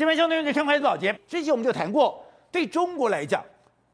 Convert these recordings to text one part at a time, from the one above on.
新闻兄弟们，看开始保洁。之前我们就谈过，对中国来讲，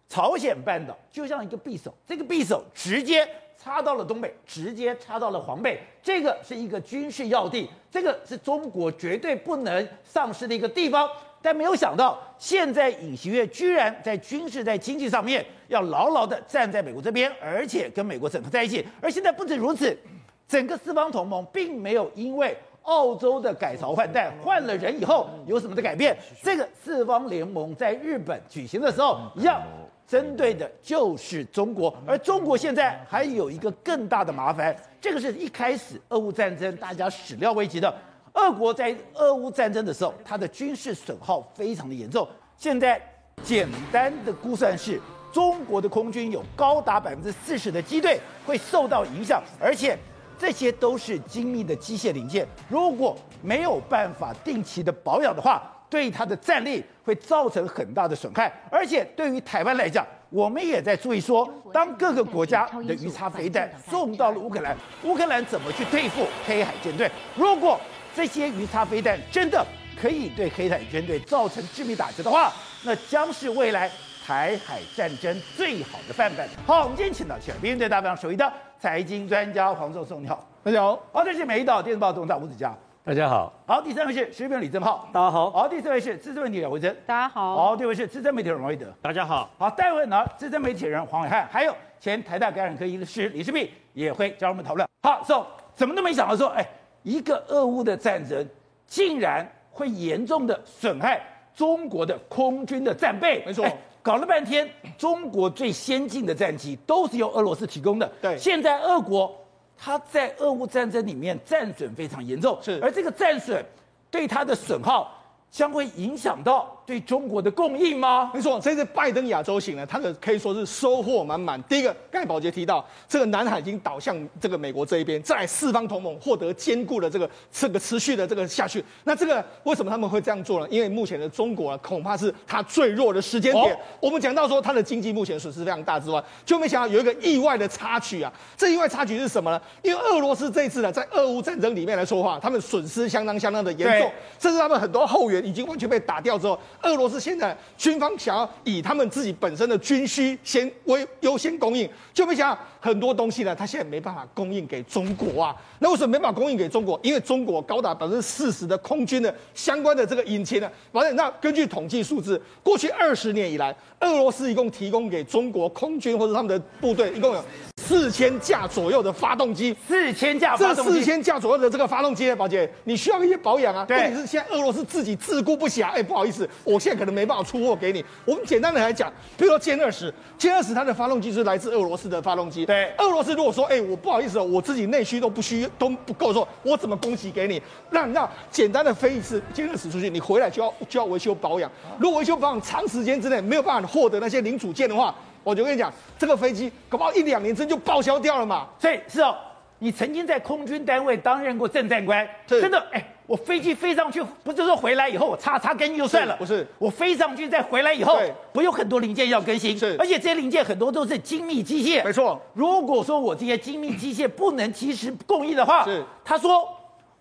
朝鲜半岛就像一个匕首，这个匕首直接插到了东北，直接插到了黄北，这个是一个军事要地，这个是中国绝对不能丧失的一个地方。但没有想到，现在尹锡悦居然在军事、在经济上面要牢牢地站在美国这边，而且跟美国整合在一起。而现在不止如此，整个四方同盟并没有因为澳洲的改朝换代换了人以后有什么的改变。这个四方联盟在日本举行的时候一样。针对的就是中国，而中国现在还有一个更大的麻烦，这个是一开始俄乌战争大家始料未及的。俄国在俄乌战争的时候，它的军事损耗非常的严重。现在简单的估算是，中国的空军有高达百分之四十的机队会受到影响，而且这些都是精密的机械零件，如果没有办法定期的保养的话。对它的战力会造成很大的损害，而且对于台湾来讲，我们也在注意说，当各个国家的鱼叉飞弹送到了乌克兰，乌克兰怎么去对付黑海舰队？如果这些鱼叉飞弹真的可以对黑海舰队造成致命打击的话，那将是未来台海战争最好的范本。好，我们今天请到全兵队大家非常熟悉的财经专家黄寿松，你好，大家好。好，这是美丽岛电视报总编吴子嘉。大家好，好，第三位是时事评李正浩，大家好，好，第四位是资深媒体人魏征，大家好，好，第五位是资深媒体人王维德，大家好，好，待会呢，资深媒体人黄伟汉，还有前台大感染科医师李世璧也会加入我们讨论。好，so 怎么都没想到说，哎，一个俄乌的战争竟然会严重的损害中国的空军的战备，没错，搞了半天，中国最先进的战机都是由俄罗斯提供的，对，现在俄国。它在俄乌战争里面战损非常严重，是，而这个战损对它的损耗将会影响到。对中国的供应吗？没错，这次拜登亚洲行呢，他的可以说是收获满满。第一个，刚才宝杰提到，这个南海已经倒向这个美国这一边，在四方同盟获得坚固的这个这个持续的这个下去。那这个为什么他们会这样做呢？因为目前的中国啊，恐怕是他最弱的时间点。哦、我们讲到说，他的经济目前损失非常大之外，就没想到有一个意外的插曲啊。这意外插曲是什么呢？因为俄罗斯这一次呢，在俄乌战争里面来说话，他们损失相当相当的严重，甚至他们很多后援已经完全被打掉之后。俄罗斯现在军方想要以他们自己本身的军需先为优先供应，就没想很多东西呢，他现在没办法供应给中国啊。那为什么没办法供应给中国？因为中国高达百分之四十的空军的相关的这个引擎呢，反正那根据统计数字，过去二十年以来，俄罗斯一共提供给中国空军或者他们的部队一共有。四千架左右的发动机，四千架，这四千架左右的这个发动机，宝姐，你需要一些保养啊。对，问题是现在俄罗斯自己自顾不暇，哎，不好意思，我现在可能没办法出货给你。我们简单的来讲，比如说歼二十，歼二十它的发动机是来自俄罗斯的发动机。对，俄罗斯如果说，哎，我不好意思哦，我自己内需都不需都不够说，我怎么供给给你？让让简单的飞一次歼二十出去，你回来就要就要维修保养。如果维修保养长时间之内没有办法获得那些零组件的话。我就跟你讲，这个飞机搞不好一两年真就报销掉了嘛。所以是哦，你曾经在空军单位担任过政战官，真的哎，我飞机飞上去，不是说回来以后我擦擦干净就算了，不是，我飞上去再回来以后，不有很多零件要更新，是，而且这些零件很多都是精密机械，没错。如果说我这些精密机械不能及时供应的话，是，他说。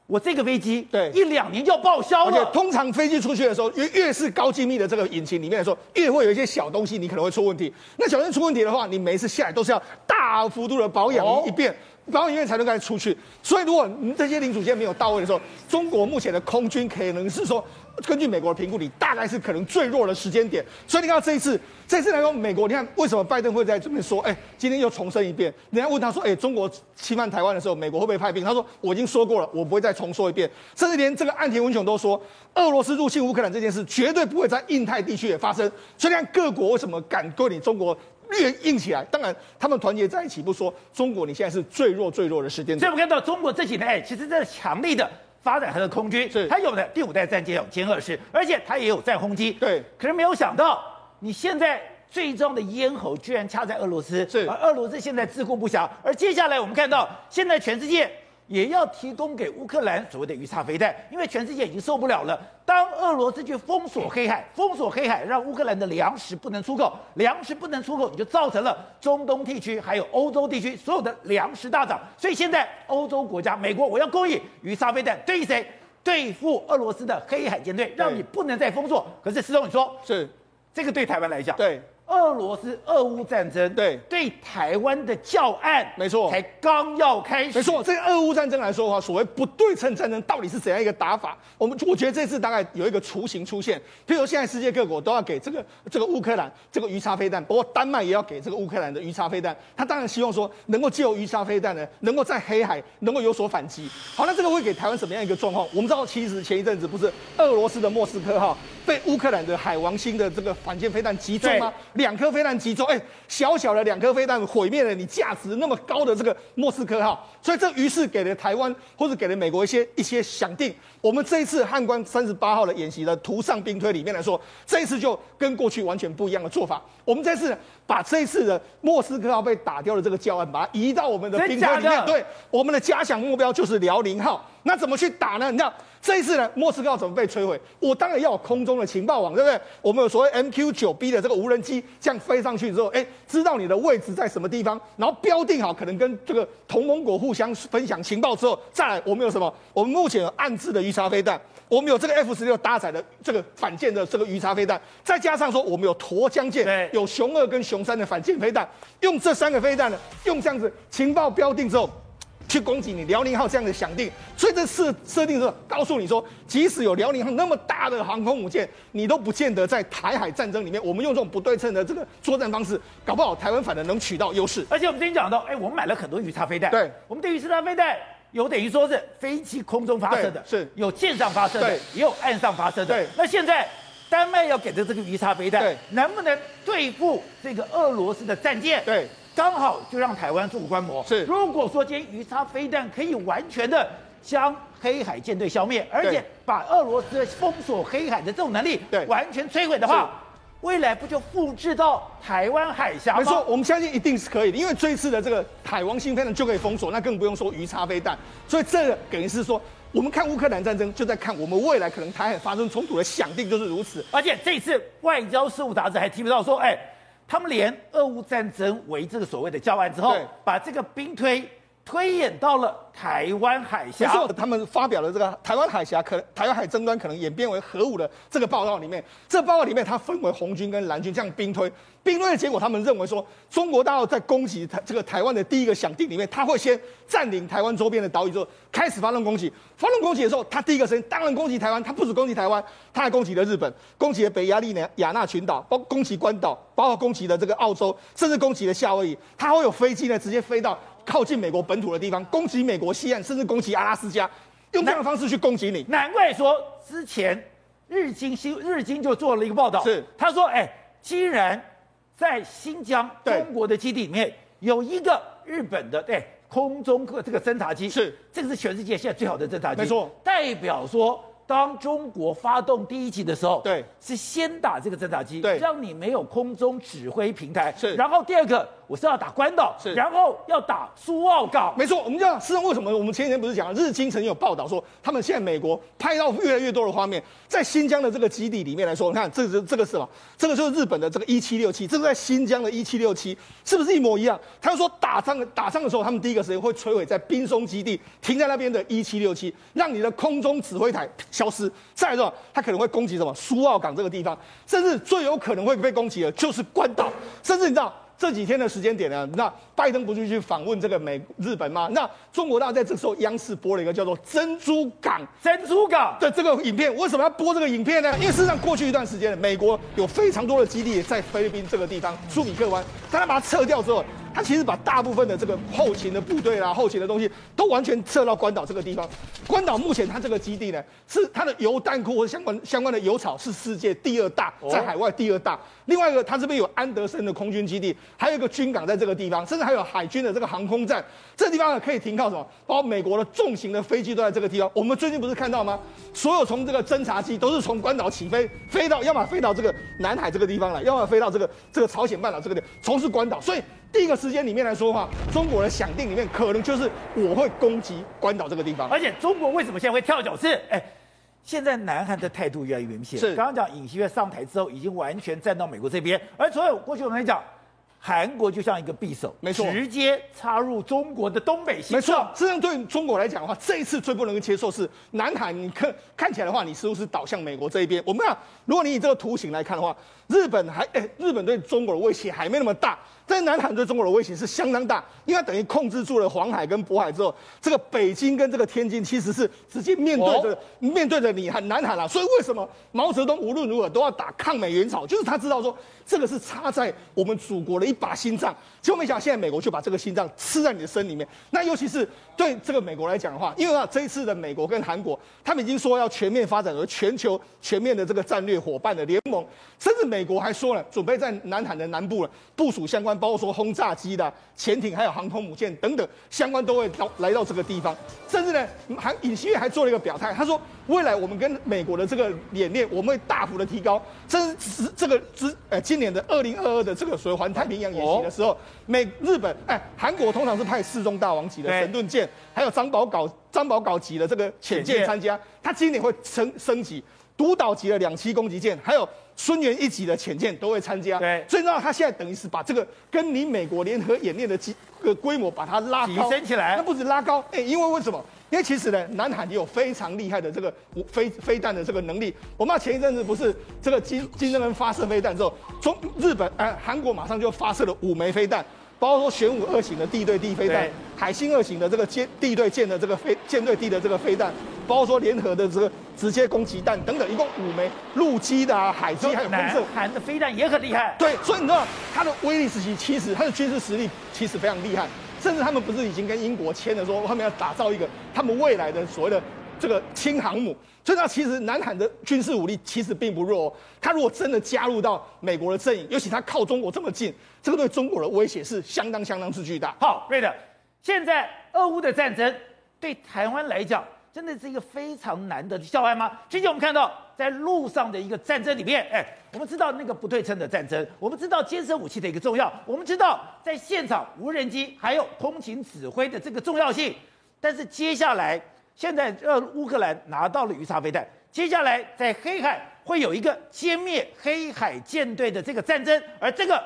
我这个飞机对。一两年就要报销了，而且通常飞机出去的时候，越越是高精密的这个引擎里面来说，越会有一些小东西你可能会出问题。那小东西出问题的话，你每一次下来都是要大幅度的保养一遍，保养一遍才能够出去。所以如果你这些零组件没有到位的时候，中国目前的空军可能是说。根据美国的评估，你大概是可能最弱的时间点。所以你看这一次，这次来说，美国，你看为什么拜登会在这边说，哎，今天又重申一遍？人家问他说，哎，中国侵犯台湾的时候，美国会不会派兵？他说，我已经说过了，我不会再重说一遍。甚至连这个岸田文雄都说，俄罗斯入侵乌克兰这件事绝对不会在印太地区也发生。所以你看各国为什么敢对你中国越硬起来？当然，他们团结在一起，不说中国，你现在是最弱最弱的时间。所以我们看到中国这几年，哎，其实这是强力的。发展它的空军，是它有的第五代战机有歼二十，而且它也有战轰机。对，可是没有想到，你现在最重要的咽喉居然掐在俄罗斯，是而俄罗斯现在自顾不暇。而接下来我们看到，现在全世界。也要提供给乌克兰所谓的鱼叉飞弹，因为全世界已经受不了了。当俄罗斯去封锁黑海，封锁黑海，让乌克兰的粮食不能出口，粮食不能出口，你就造成了中东地区还有欧洲地区所有的粮食大涨。所以现在欧洲国家，美国我要供应鱼叉飞弹，对于谁？对付俄罗斯的黑海舰队，让你不能再封锁。可是，施宗，你说是这个对台湾来讲，对。俄罗斯俄乌战争，对对台湾的教案，没错，才刚要开始。没错，这个俄乌战争来说的话，所谓不对称战争到底是怎样一个打法？我们我觉得这次大概有一个雏形出现。譬如现在世界各国都要给这个这个乌克兰这个鱼叉飞弹，包括丹麦也要给这个乌克兰的鱼叉飞弹。他当然希望说能够借由鱼叉飞弹呢，能够在黑海能够有所反击。好，那这个会给台湾什么样一个状况？我们知道，其实前一阵子不是俄罗斯的莫斯科号被乌克兰的海王星的这个反舰飞弹击中吗？两颗飞弹击中，哎，小小的两颗飞弹毁灭了你价值那么高的这个莫斯科号，所以这于是给了台湾或者给了美国一些一些想定。我们这一次汉光三十八号的演习的图上兵推里面来说，这一次就跟过去完全不一样的做法。我们这次把这一次的莫斯科号被打掉的这个教案，把它移到我们的兵推里面。对，我们的假想目标就是辽宁号。那怎么去打呢？你知道这一次呢，莫斯科要怎么被摧毁？我当然要有空中的情报网，对不对？我们有所谓 MQ 九 B 的这个无人机，这样飞上去之后，哎，知道你的位置在什么地方，然后标定好，可能跟这个同盟国互相分享情报之后，再来我们有什么？我们目前有暗制的鱼叉飞弹，我们有这个 F 十六搭载的这个反舰的这个鱼叉飞弹，再加上说我们有沱江舰，有熊二跟熊三的反舰飞弹，用这三个飞弹呢，用这样子情报标定之后。去攻击你辽宁号这样的想定，所以这设设定是告诉你说，即使有辽宁号那么大的航空母舰，你都不见得在台海战争里面，我们用这种不对称的这个作战方式，搞不好台湾反而能取到优势。而且我们之前讲到，哎，我们买了很多鱼叉飞弹，对，我们对鱼叉飞弹有等于说是飞机空中发射的，是有舰上发射的，也有岸上发射的。对，那现在丹麦要给的这个鱼叉飞弹，能不能对付这个俄罗斯的战舰？对。刚好就让台湾做个观摩。是，如果说今天鱼叉飞弹可以完全的将黑海舰队消灭，而且把俄罗斯封锁黑海的这种能力，对，完全摧毁的话，未来不就复制到台湾海峡吗？没错，我们相信一定是可以的，因为这一次的这个海王星飞弹就可以封锁，那更不用说鱼叉飞弹。所以这个等于是说，我们看乌克兰战争，就在看我们未来可能台海发生冲突的想定就是如此。而且这次外交事务杂志还提不到说，哎。他们连俄乌战争为这个所谓的教案之后，把这个兵推推演到了台湾海峡。没错，他们发表了这个台湾海峡可台湾海争端可能演变为核武的这个报告里面，这报告里面它分为红军跟蓝军这样兵推。兵推的结果，他们认为说，中国大陆在攻击台这个台湾的第一个响定里面，他会先占领台湾周边的岛屿之后，开始发动攻击。发动攻击的时候，他第一个声音当然攻击台湾，他不止攻击台湾，他还攻击了日本，攻击了北亚利亚纳群岛，包攻击关岛，包括攻击了这个澳洲，甚至攻击了夏威夷。他会有飞机呢，直接飞到靠近美国本土的地方，攻击美国西岸，甚至攻击阿拉斯加，用这样的方式去攻击你。难怪说之前日经新日经就做了一个报道，是他说，哎，既然在新疆中国的基地里面有一个日本的对空中客这个侦察机，是这个是全世界现在最好的侦察机，没错，代表说。当中国发动第一击的时候，对，是先打这个侦察机，对，让你没有空中指挥平台，是。然后第二个，我是要打关岛，是。然后要打苏澳港，没错。我们讲，事实上为什么我们前几天不是讲日经曾经有报道说，他们现在美国拍到越来越多的画面，在新疆的这个基地里面来说，你看，这是这个是什么？这个就是日本的这个一七六七，这个在新疆的一七六七，是不是一模一样？他就说打仗打仗的时候，他们第一个时间会摧毁在冰松基地停在那边的一七六七，让你的空中指挥台消失。再来说，他可能会攻击什么苏澳港这个地方，甚至最有可能会被攻击的就是关岛，甚至你知道。这几天的时间点呢，那拜登不是去访问这个美日本吗？那中国大陆在这时候央视播了一个叫做“珍珠港”珍珠港的这个影片。为什么要播这个影片呢？因为事实上过去一段时间，美国有非常多的基地在菲律宾这个地方苏比克湾，但他把它撤掉之后，他其实把大部分的这个后勤的部队啦、后勤的东西都完全撤到关岛这个地方。关岛目前它这个基地呢，是它的油弹库或相关相关的油草是世界第二大，在海外第二大。另外一个，它这边有安德森的空军基地。还有一个军港在这个地方，甚至还有海军的这个航空站，这个地方呢可以停靠什么？包括美国的重型的飞机都在这个地方。我们最近不是看到吗？所有从这个侦察机都是从关岛起飞，飞到要么飞到这个南海这个地方来，要么飞到这个这个朝鲜半岛这个地方，从事关岛。所以第一个时间里面来说的话，中国的想定里面可能就是我会攻击关岛这个地方。而且中国为什么现在会跳脚？是哎，现在南韩的态度越来越明显。是刚刚讲尹锡悦上台之后，已经完全站到美国这边，而所有过去我们来讲。韩国就像一个匕首，没错，直接插入中国的东北。没错，这样对中国来讲的话，这一次最不能够接受是南韩，你看看起来的话，你似乎是倒向美国这一边。我们看，如果你以这个图形来看的话，日本还哎，日本对中国的威胁还没那么大。在南韩对中国的威胁是相当大，因为它等于控制住了黄海跟渤海之后，这个北京跟这个天津其实是直接面对着、哦、面对着你很南韩了。所以为什么毛泽东无论如何都要打抗美援朝，就是他知道说这个是插在我们祖国的一把心脏。结果没想到现在美国就把这个心脏吃在你的身里面。那尤其是对这个美国来讲的话，因为啊这一次的美国跟韩国，他们已经说要全面发展为全球全面的这个战略伙伴的联盟，甚至美国还说了准备在南韩的南部了部署相关。包括说轰炸机的潜艇，还有航空母舰等等相关都会到来到这个地方，甚至呢，还尹锡悦还做了一个表态，他说未来我们跟美国的这个演练，我们会大幅的提高，甚至这个之呃今年的二零二二的这个所谓环太平洋演习的时候，美日本哎韩国通常是派世宗大王级的神盾舰，还有张宝镐张宝镐级的这个潜舰参加，他今年会升升级。独岛级的两栖攻击舰，还有孙元一级的潜舰都会参加。对，最重要，他现在等于是把这个跟你美国联合演练的机个规模把它拉高，提升起来。那不止拉高，哎，因为为什么？因为其实呢，南海也有非常厉害的这个飞飞弹的这个能力。我们前一阵子不是这个金金正恩发射飞弹之后，中日本哎韩国马上就发射了五枚飞弹。包括说玄武二型的地对地飞弹，海星二型的这个舰地对舰的这个飞舰对地的这个飞弹，包括说联合的这个直接攻击弹等等，一共五枚陆基的啊、海基还有空射。南韩的飞弹也很厉害。对，所以你知道它的威力其实其实它的军事实力其实非常厉害，甚至他们不是已经跟英国签了说他们要打造一个他们未来的所谓的。这个轻航母，所以那其实南韩的军事武力其实并不弱哦。他如果真的加入到美国的阵营，尤其它靠中国这么近，这个对中国的威胁是相当相当之巨大。好，瑞德，现在俄乌的战争对台湾来讲，真的是一个非常难得的教案吗？最近我们看到在路上的一个战争里面，哎，我们知道那个不对称的战争，我们知道监视武器的一个重要，我们知道在现场无人机还有通勤指挥的这个重要性，但是接下来。现在呃，乌克兰拿到了鱼叉飞弹，接下来在黑海会有一个歼灭黑海舰队的这个战争，而这个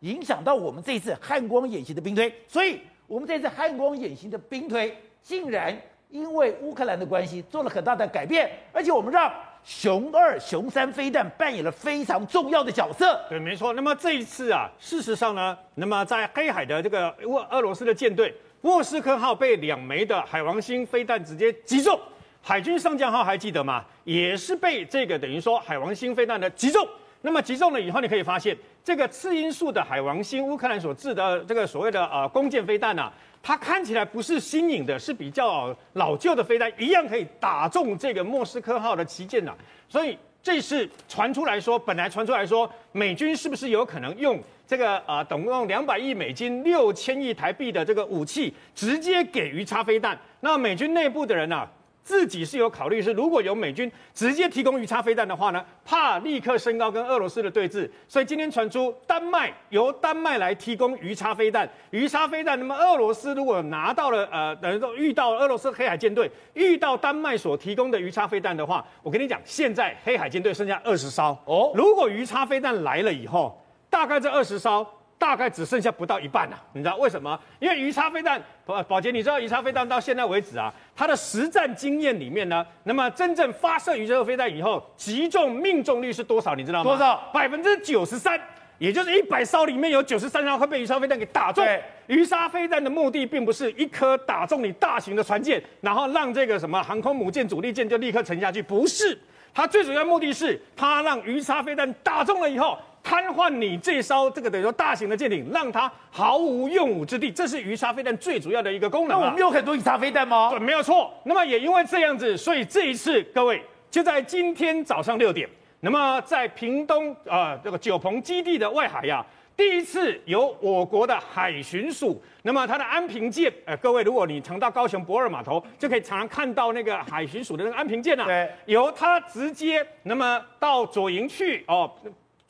影响到我们这一次汉光演习的兵推，所以我们这次汉光演习的兵推竟然因为乌克兰的关系做了很大的改变，而且我们让熊二、熊三飞弹扮演了非常重要的角色。对，没错。那么这一次啊，事实上呢，那么在黑海的这个俄俄罗斯的舰队。莫斯科号被两枚的海王星飞弹直接击中，海军上将号还记得吗？也是被这个等于说海王星飞弹的击中。那么击中了以后，你可以发现这个次音速的海王星，乌克兰所制的这个所谓的呃弓箭飞弹呐，它看起来不是新颖的，是比较老旧的飞弹，一样可以打中这个莫斯科号的旗舰呐。所以这是传出来说，本来传出来说美军是不是有可能用？这个呃，总共两百亿美金、六千亿台币的这个武器，直接给鱼叉飞弹。那美军内部的人啊，自己是有考虑，是如果有美军直接提供鱼叉飞弹的话呢，怕立刻升高跟俄罗斯的对峙。所以今天传出丹麦由丹麦来提供鱼叉飞弹，鱼叉飞弹。那么俄罗斯如果拿到了呃，等于说遇到俄罗斯黑海舰队遇到丹麦所提供的鱼叉飞弹的话，我跟你讲，现在黑海舰队剩下二十艘哦。如果鱼叉飞弹来了以后，大概这二十艘，大概只剩下不到一半了，你知道为什么？因为鱼叉飞弹，宝宝杰，你知道鱼叉飞弹到现在为止啊，它的实战经验里面呢，那么真正发射鱼叉飞弹以后，击中命中率是多少？你知道吗？多少？百分之九十三，也就是一百艘里面有九十三艘会被鱼叉飞弹给打中。对，鱼叉飞弹的目的并不是一颗打中你大型的船舰，然后让这个什么航空母舰、主力舰就立刻沉下去，不是。它最主要目的是，它让鱼叉飞弹打中了以后。瘫痪你这艘这个等于说大型的舰艇，让它毫无用武之地，这是鱼叉飞弹最主要的一个功能。那我们有很多鱼叉飞弹吗？对，没有错。那么也因为这样子，所以这一次各位就在今天早上六点，那么在屏东啊、呃、这个九鹏基地的外海呀，第一次由我国的海巡署，那么它的安平舰，呃，各位如果你常到高雄驳二码头，就可以常常看到那个海巡署的那个安平舰啊，对，由它直接那么到左营去哦。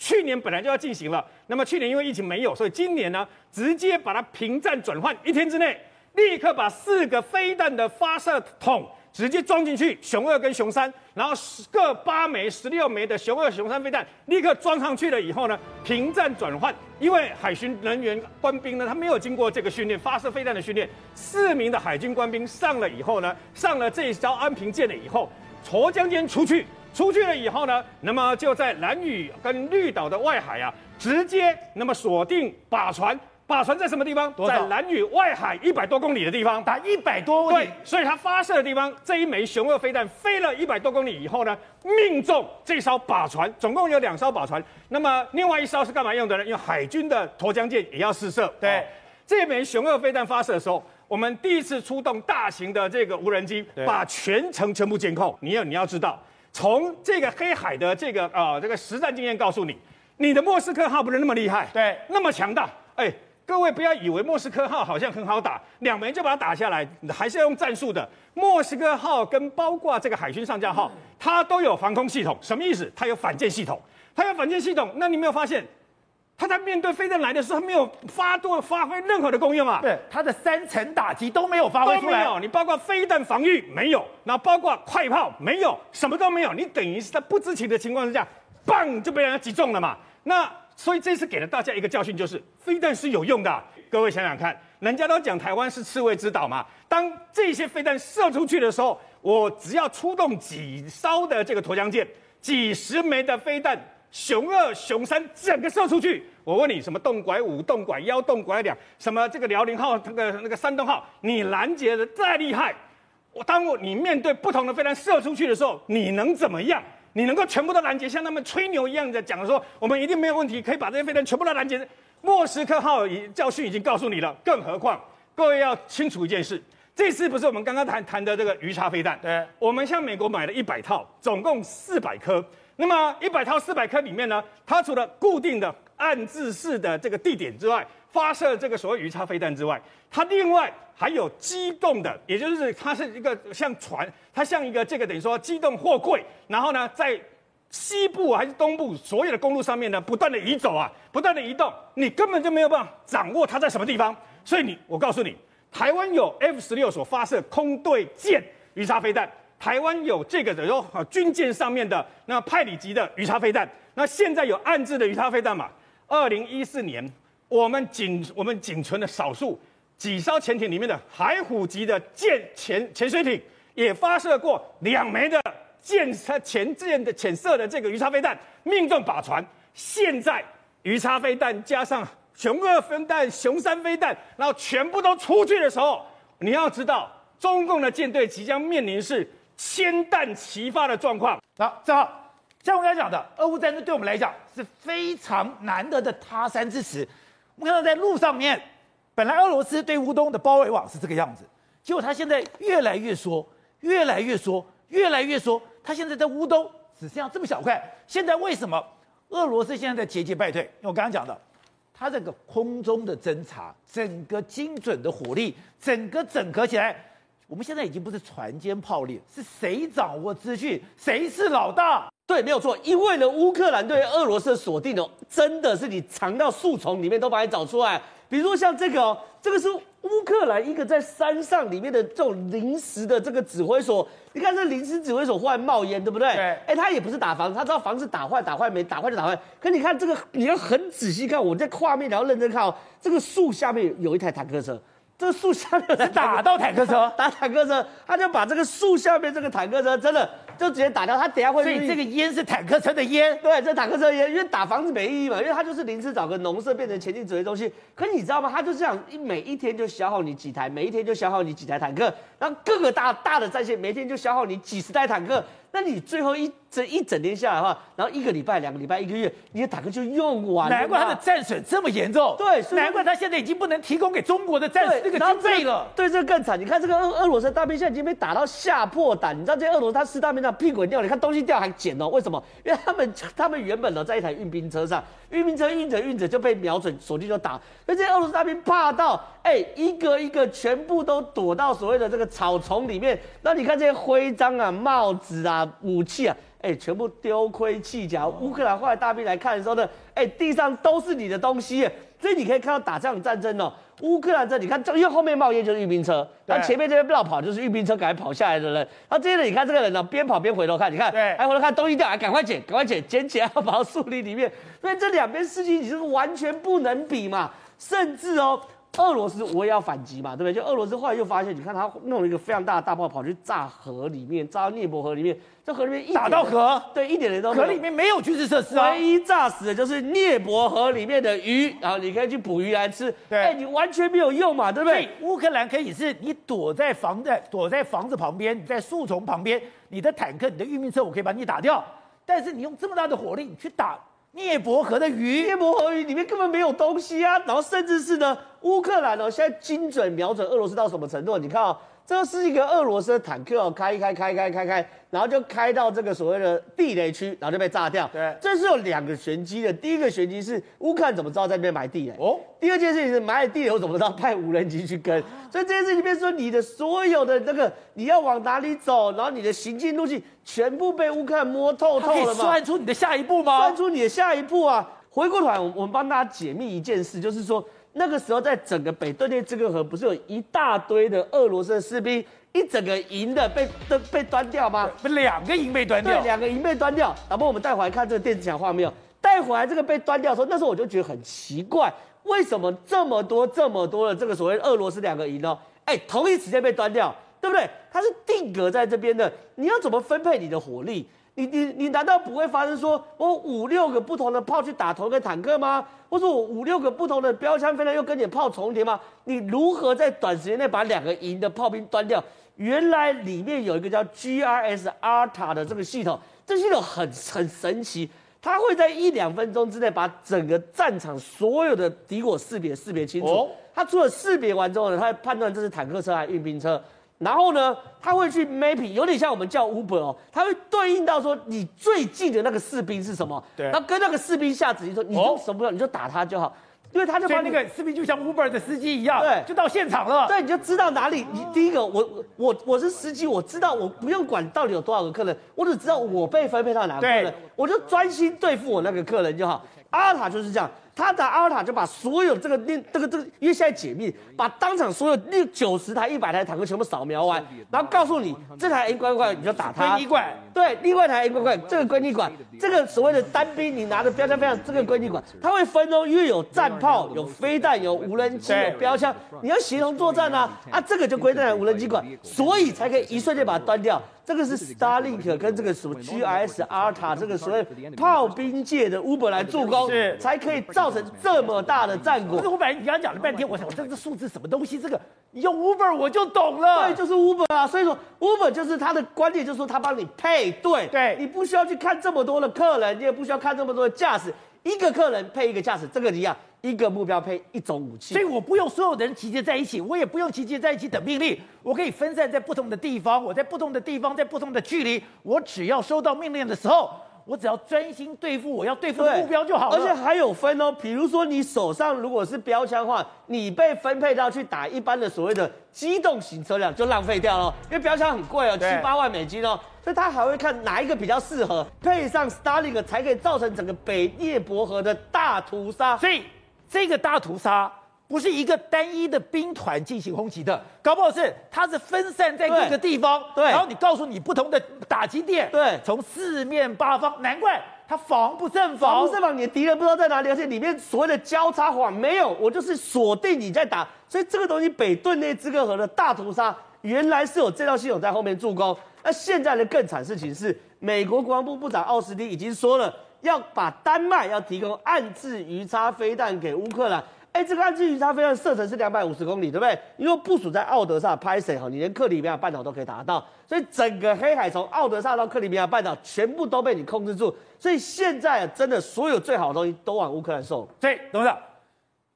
去年本来就要进行了，那么去年因为疫情没有，所以今年呢，直接把它平战转换，一天之内立刻把四个飞弹的发射筒直接装进去，雄二跟雄三，然后各八枚、十六枚的雄二、雄三飞弹立刻装上去了以后呢，平战转换，因为海巡人员官兵呢，他没有经过这个训练，发射飞弹的训练，四名的海军官兵上了以后呢，上了这一艘安平舰了以后，沱江间出去，出去了以后呢，那么就在蓝屿跟绿岛的外海啊，直接那么锁定靶船。靶船在什么地方？在蓝屿外海一百多公里的地方，打一百多公里。对，所以它发射的地方，这一枚雄二飞弹飞了一百多公里以后呢，命中这艘靶船，总共有两艘靶船。那么另外一艘是干嘛用的呢？因为海军的沱江舰也要试射。对，哦、这枚雄二飞弹发射的时候，我们第一次出动大型的这个无人机，把全程全部监控。你要你要知道，从这个黑海的这个啊、呃、这个实战经验告诉你，你的莫斯科号不是那么厉害，对，那么强大，哎。各位不要以为莫斯科号好像很好打，两枚就把它打下来，还是要用战术的。莫斯科号跟包括这个海军上将号，它都有防空系统，什么意思？它有反舰系统，它有反舰系统。那你没有发现，它在面对飞弹来的时候，它没有发动发挥任何的功用啊？对，他的三层打击都没有发挥出来。都没有，你包括飞弹防御没有，然后包括快炮没有，什么都没有。你等于是在不知情的情况之下，棒就被人家击中了嘛？那。所以这次给了大家一个教训，就是飞弹是有用的。各位想想看，人家都讲台湾是刺猬之岛嘛。当这些飞弹射出去的时候，我只要出动几艘的这个沱江舰，几十枚的飞弹，雄二、雄三整个射出去。我问你，什么动拐五、动拐幺、动拐两，什么这个辽宁号、那个那个山东号，你拦截的再厉害，我当我你面对不同的飞弹射出去的时候，你能怎么样？你能够全部都拦截，像他们吹牛一样的讲说，我们一定没有问题，可以把这些飞弹全部都拦截。莫斯科号已教训已经告诉你了，更何况各位要清楚一件事，这次不是我们刚刚谈谈的这个鱼叉飞弹，对，我们向美国买了一百套，总共四百颗。那么一百套四百颗里面呢，它除了固定的暗自式的这个地点之外，发射这个所谓鱼叉飞弹之外，它另外还有机动的，也就是它是一个像船，它像一个这个等于说机动货柜，然后呢在西部还是东部所有的公路上面呢不断的移走啊，不断的移动，你根本就没有办法掌握它在什么地方。所以你，我告诉你，台湾有 F 十六所发射空对舰鱼叉飞弹，台湾有这个的有军舰上面的那派里级的鱼叉飞弹，那现在有暗制的鱼叉飞弹嘛？二零一四年。我们仅我们仅存的少数几艘潜艇里面的海虎级的舰潜潜水艇，也发射过两枚的舰它潜舰的潜射的这个鱼叉飞弹，命中靶船。现在鱼叉飞弹加上雄二飞弹、雄三飞弹，然后全部都出去的时候，你要知道，中共的舰队即将面临是千弹齐发的状况。好，正好像我刚才讲的，俄乌战争对我们来讲是非常难得的他山之石。我们看到在路上面，本来俄罗斯对乌东的包围网是这个样子，结果他现在越来越缩，越来越缩，越来越缩。他现在在乌东只剩下这么小块。现在为什么俄罗斯现在在节节败退？因为我刚刚讲的，他这个空中的侦察，整个精准的火力，整个整合起来，我们现在已经不是船坚炮利，是谁掌握资讯，谁是老大？对，没有错，因为呢，乌克兰对俄罗斯的锁定哦，真的是你藏到树丛里面都把你找出来。比如说像这个哦，这个是乌克兰一个在山上里面的这种临时的这个指挥所。你看这临时指挥所忽然冒烟，对不对？对。哎，他也不是打房子，他知道房子打坏打坏没，打坏就打坏。可你看这个，你要很仔细看，我在画面你要认真看哦。这个树下面有一台坦克车，这树下面是打到坦克车，打坦克车，他就把这个树下面这个坦克车真的。就直接打掉，他等下会。所以这个烟是坦克车的烟。对，这坦克车的烟，因为打房子没意义嘛，因为他就是临时找个农舍变成前进指挥中心。可你知道吗？他就这样一每一天就消耗你几台，每一天就消耗你几台坦克，然后各个大大的战线，每天就消耗你几十台坦克。那你最后一整一整天下来的话，然后一个礼拜、两个礼拜、一个月，你的坦克就用完了。难怪他的战损这么严重。对，难怪他现在已经不能提供给中国的战那个经费了。对，这个更惨。你看这个俄俄罗斯大兵现在已经被打到吓破胆。你知道这俄罗斯他四大兵那屁滚尿，你看东西掉还捡哦？为什么？因为他们他们原本呢在一台运兵车上，运兵车运着运着就被瞄准手机就打。那这些俄罗斯大兵怕到哎，一个一个全部都躲到所谓的这个草丛里面。那你看这些徽章啊、帽子啊。武器啊，哎，全部丢盔弃甲。乌克兰后来大兵来看的时候呢，哎，地上都是你的东西，所以你可以看到打这场战争哦。乌克兰这你看，因为后面冒烟就是运兵车，他前面这边绕跑就是运兵车赶快跑下来的人。然后接着你看这个人呢，边跑边回头看，你看，对，还回头看东西掉，还赶快捡，赶快捡，捡起来要跑到树林里面。所以这两边事情你是完全不能比嘛，甚至哦。俄罗斯我也要反击嘛，对不对？就俄罗斯后来又发现，你看他弄了一个非常大的大炮跑去炸河里面，炸到聂伯河里面，这河里面一打到河，对，一点点都没有。河里面没有军事设施啊，唯一炸死的就是涅伯河里面的鱼，然后你可以去捕鱼来吃。对，哎，你完全没有用嘛，对不对？乌克兰可以是你躲在房在躲在房子旁边，你在树丛旁边，你的坦克、你的运兵车，我可以把你打掉。但是你用这么大的火力，你去打。涅伯河的鱼，涅伯河鱼里面根本没有东西啊！然后甚至是呢，乌克兰呢，现在精准瞄准俄罗斯到什么程度？你看啊，这是一个俄罗斯的坦克哦，开一开开开开开。然后就开到这个所谓的地雷区，然后就被炸掉。对，这是有两个玄机的。第一个玄机是乌克兰怎么知道在那边埋地雷？哦。第二件事情是埋了地雷，我怎么知道派无人机去跟？所以这件事情变说，你的所有的那个你要往哪里走，然后你的行进路径全部被乌克兰摸透透了嘛？可以算出你的下一步吗？算出你的下一步啊！回过头来，我我们帮大家解密一件事，就是说那个时候在整个北顿涅茨克河，不是有一大堆的俄罗斯的士兵？一整个营的被都被端掉吗？不，两个营被端掉。对，两个营被端掉。然后我们带回来看这个电子讲画面，带回来这个被端掉的时候，那时候我就觉得很奇怪，为什么这么多这么多的这个所谓俄罗斯两个营呢？哎，同一时间被端掉，对不对？它是定格在这边的，你要怎么分配你的火力？你你你难道不会发生说我五六个不同的炮去打同一个坦克吗？或者我五六个不同的标枪飞弹又跟你炮重叠吗？你如何在短时间内把两个营的炮兵端掉？原来里面有一个叫 GRS 阿塔的这个系统，这系统很很神奇，它会在一两分钟之内把整个战场所有的敌我识别识别清楚。哦、它除了识别完之后呢，它会判断这是坦克车还是运兵车，然后呢，他会去 mapping，有点像我们叫 Uber 哦，他会对应到说你最近的那个士兵是什么，对，然后跟那个士兵下指令说，你就什么、哦、你就打他就好。因为他就把那个士兵就像 Uber 的司机一样，对，就到现场了。对，你就知道哪里。你第一个，我我我是司机，我知道我不用管到底有多少个客人，我只知道我被分配到哪个客人，对我就专心对付我那个客人就好。阿尔塔就是这样。他打阿尔塔就把所有这个那这个这个，因为现在解密，把当场所有六九十台、一百台坦克全部扫描完，然后告诉你这台 A 怪怪你就打他。A 怪。对，另外一台怪怪这个归你管。这个所谓的单兵，你拿着标枪飞弹，这个归你管。它会分哦，因为有战炮、有飞弹、有无人机、有标枪，你要协同作战啊啊，这个就归在无人机管，所以才可以一瞬间把它端掉。这个是 Starlink 跟这个什么 G I S 阿尔塔这个所谓炮兵界的 Uber 来助攻，是才可以造成这么大的战果。我本来你刚讲了半天，我想我这个数字什么东西？这个你用 Uber 我就懂了。对，就是 Uber 啊。所以说 Uber 就是它的观念，就是说它帮你配对。对，你不需要去看这么多的客人，你也不需要看这么多的驾驶，一个客人配一个驾驶，这个一样。一个目标配一种武器，所以我不用所有的人集结在一起，我也不用集结在一起等命令，我可以分散在不同的地方，我在不同的地方，在不同的距离，我只要收到命令的时候，我只要专心对付我要对付的目标就好了。而且还有分哦，比如说你手上如果是标枪的话，你被分配到去打一般的所谓的机动型车辆就浪费掉了，因为标枪很贵哦，七八万美金哦，所以他还会看哪一个比较适合，配上 Starlink 才可以造成整个北涅伯河的大屠杀。所以。这个大屠杀不是一个单一的兵团进行轰击的，搞不好是它是分散在各个地方，对，然后你告诉你不同的打击点，对，从四面八方，难怪他防不胜防，防不胜防，你的敌人不知道在哪里，而且里面所谓的交叉网没有，我就是锁定你在打，所以这个东西北顿涅茨克河的大屠杀原来是有这套系统在后面助攻，那现在的更惨事情是，美国国防部部长奥斯汀已经说了。要把丹麦要提供暗制鱼叉飞弹给乌克兰，哎，这个岸置鱼叉飞弹射程是两百五十公里，对不对？因为部署在奥德萨拍谁哈，你连克里米亚半岛都可以打得到，所以整个黑海从奥德萨到克里米亚半岛全部都被你控制住，所以现在真的所有最好的东西都往乌克兰送。所以董事长，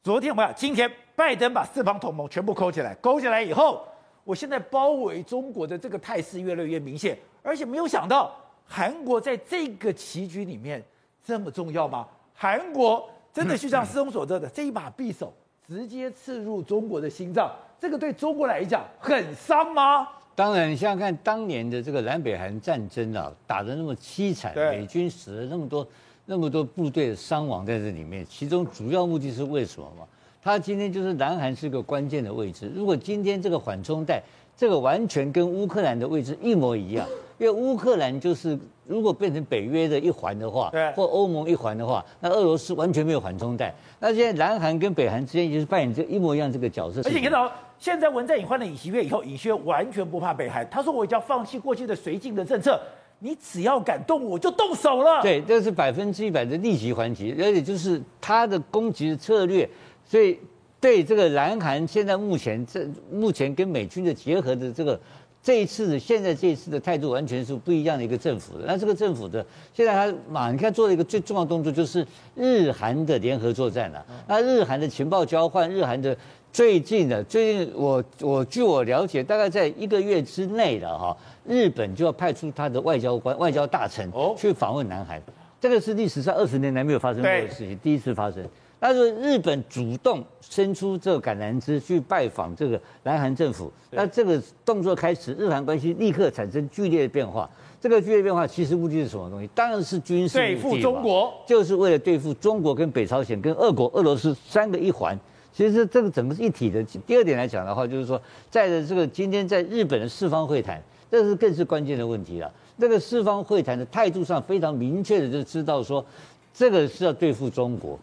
昨天我们讲，今天拜登把四方同盟全部勾起来，勾起来以后，我现在包围中国的这个态势越来越明显，而且没有想到韩国在这个棋局里面。这么重要吗？韩国真的就像师兄所说的，这一把匕首直接刺入中国的心脏，这个对中国来讲很伤吗？当然，你想想看，当年的这个南北韩战争啊，打得那么凄惨，美军死了那么多，那么多部队的伤亡在这里面，其中主要目的是为什么嘛？他今天就是南韩是个关键的位置，如果今天这个缓冲带，这个完全跟乌克兰的位置一模一样，因为乌克兰就是如果变成北约的一环的话，对，或欧盟一环的话，那俄罗斯完全没有缓冲带。那现在南韩跟北韩之间就是扮演这一模一样这个角色。而且看到现在文在寅换了尹锡悦以后，尹锡悦完全不怕北韩，他说我已经要放弃过去的绥靖的政策，你只要敢动我就动手了。对，这是百分之一百的立即还击，而且就是他的攻击的策略，所以。对这个南韩现在目前这目前跟美军的结合的这个这一次的现在这一次的态度完全是不一样的一个政府的。那这个政府的现在他马你看做了一个最重要的动作，就是日韩的联合作战了。那日韩的情报交换，日韩的最近的最近我我据我了解，大概在一个月之内的哈，日本就要派出他的外交官、外交大臣去访问南韩。这个是历史上二十年来没有发生过的事情，第一次发生。但是日本主动伸出这个橄榄枝去拜访这个南韩政府，那这个动作开始，日韩关系立刻产生剧烈的变化。这个剧烈变化其实目的是什么东西？当然是军事对付中国，就是为了对付中国跟北朝鲜跟俄国、俄罗斯三个一环。其实这个整个是一体的。第二点来讲的话，就是说，在的这个今天在日本的四方会谈，这是更是关键的问题了。这个四方会谈的态度上非常明确的就知道说，这个是要对付中国。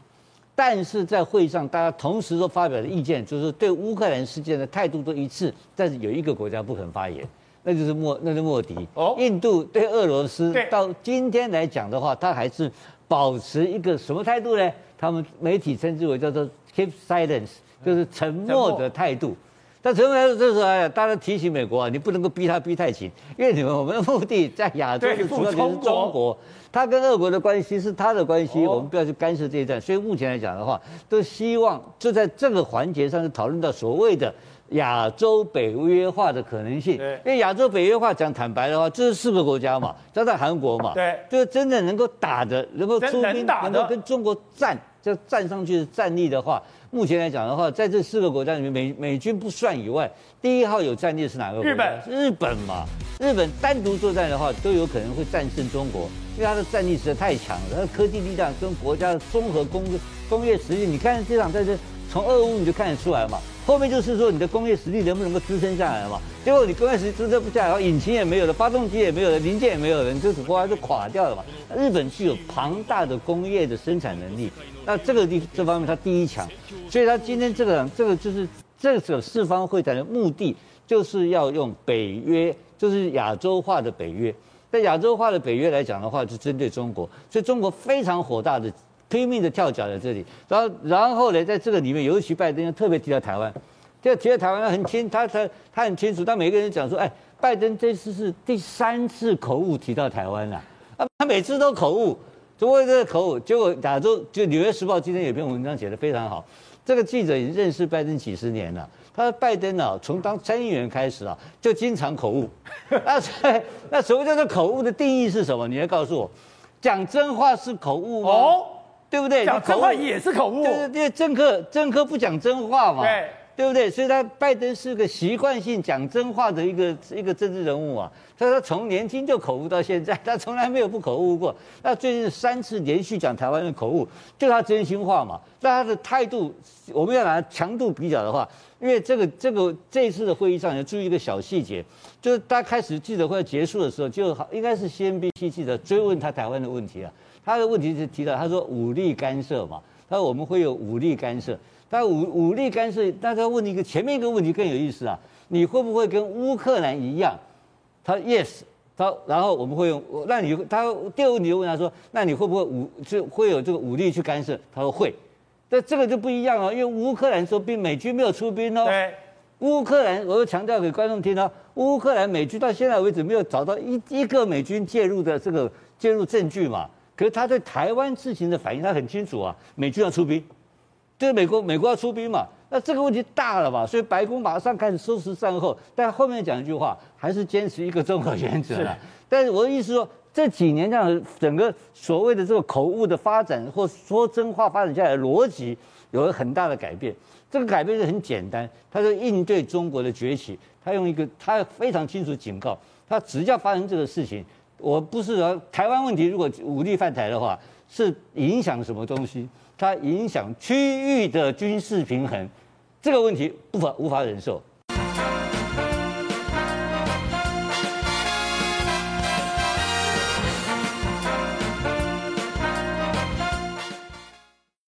但是在会上，大家同时都发表的意见，就是对乌克兰事件的态度都一致。但是有一个国家不肯发言，那就是莫，那是莫迪。哦，印度对俄罗斯到今天来讲的话，他还是保持一个什么态度呢？他们媒体称之为叫做 keep silence，就是沉默的态度。但沉默态度这时候，哎呀，大家提醒美国啊，你不能够逼他逼太紧，因为你们我们的目的在亚洲是主要就是中国。他跟俄国的关系是他的关系，我们不要去干涉这一战。所以目前来讲的话，都希望就在这个环节上，是讨论到所谓的亚洲北约化的可能性。因为亚洲北约化讲坦白的话，这是四个国家嘛，加上韩国嘛，对，就是真的能够打的，能够出兵，能够跟中国战，就站上去的战力的话。目前来讲的话，在这四个国家里面，美美军不算以外，第一号有战力是哪个国家？日本，日本嘛，日本单独作战的话，都有可能会战胜中国，因为它的战力实在太强了，它的科技力量跟国家的综合工工业实力，你看这场战争，从俄乌你就看得出来嘛。后面就是说你的工业实力能不能够支撑下来嘛？结果你工业实力支撑不下来，引擎也没有了，发动机也没有了，零件也没有了，你这国家就垮掉了嘛。日本具有庞大的工业的生产能力，那这个地这方面它第一强，所以它今天这个这个就是这个四方会谈的目的，就是要用北约，就是亚洲化的北约，在亚洲化的北约来讲的话，就针对中国，所以中国非常火大的。拼命的跳脚在这里，然后然后呢，在这个里面，尤其拜登特别提到台湾，就提到台湾，很清，他他他很清楚，他每个人讲说，哎，拜登这次是第三次口误提到台湾了，啊，他每次都口误，就为这个口误，结果亚洲就《纽约时报》今天有篇文章写得非常好，这个记者已经认识拜登几十年了，他说拜登啊，从当参议员开始啊，就经常口误，那那所谓叫做口误的定义是什么？你要告诉我，讲真话是口误吗？哦。对不对？讲真话也是口误。对对对，政客政客不讲真话嘛。对，对不对？所以他拜登是个习惯性讲真话的一个一个政治人物啊。他说从年轻就口误到现在，他从来没有不口误过。那最近三次连续讲台湾的口误，就他真心话嘛。那他的态度，我们要拿强度比较的话，因为这个这个这一次的会议上要注意一个小细节，就是他开始记者会结束的时候，就好应该是 CNBC 记者追问他台湾的问题啊。他的问题是提到，他说武力干涉嘛，他说我们会有武力干涉，但武武力干涉，大家问一个前面一个问题更有意思啊，你会不会跟乌克兰一样？他说 yes，他然后我们会用，那你他第二个问题就问他说，那你会不会武就会有这个武力去干涉？他说会，但这个就不一样哦，因为乌克兰说兵，美军没有出兵哦，对，乌克兰，我又强调给观众听哦，乌克兰美军到现在为止没有找到一一个美军介入的这个介入证据嘛。可是他对台湾事情的反应，他很清楚啊，美军要出兵，对美国，美国要出兵嘛，那这个问题大了吧？所以白宫马上开始收拾善后，但后面讲一句话，还是坚持一个中国原则了。但是我的意思说，这几年这样整个所谓的这个口误的发展，或说真话发展下来的逻辑，有了很大的改变。这个改变是很简单，他说应对中国的崛起，他用一个他非常清楚警告，他只要发生这个事情，我不是说台湾问题如果武力犯台的话，是影响什么东西？它影响区域的军事平衡，这个问题不法无法忍受。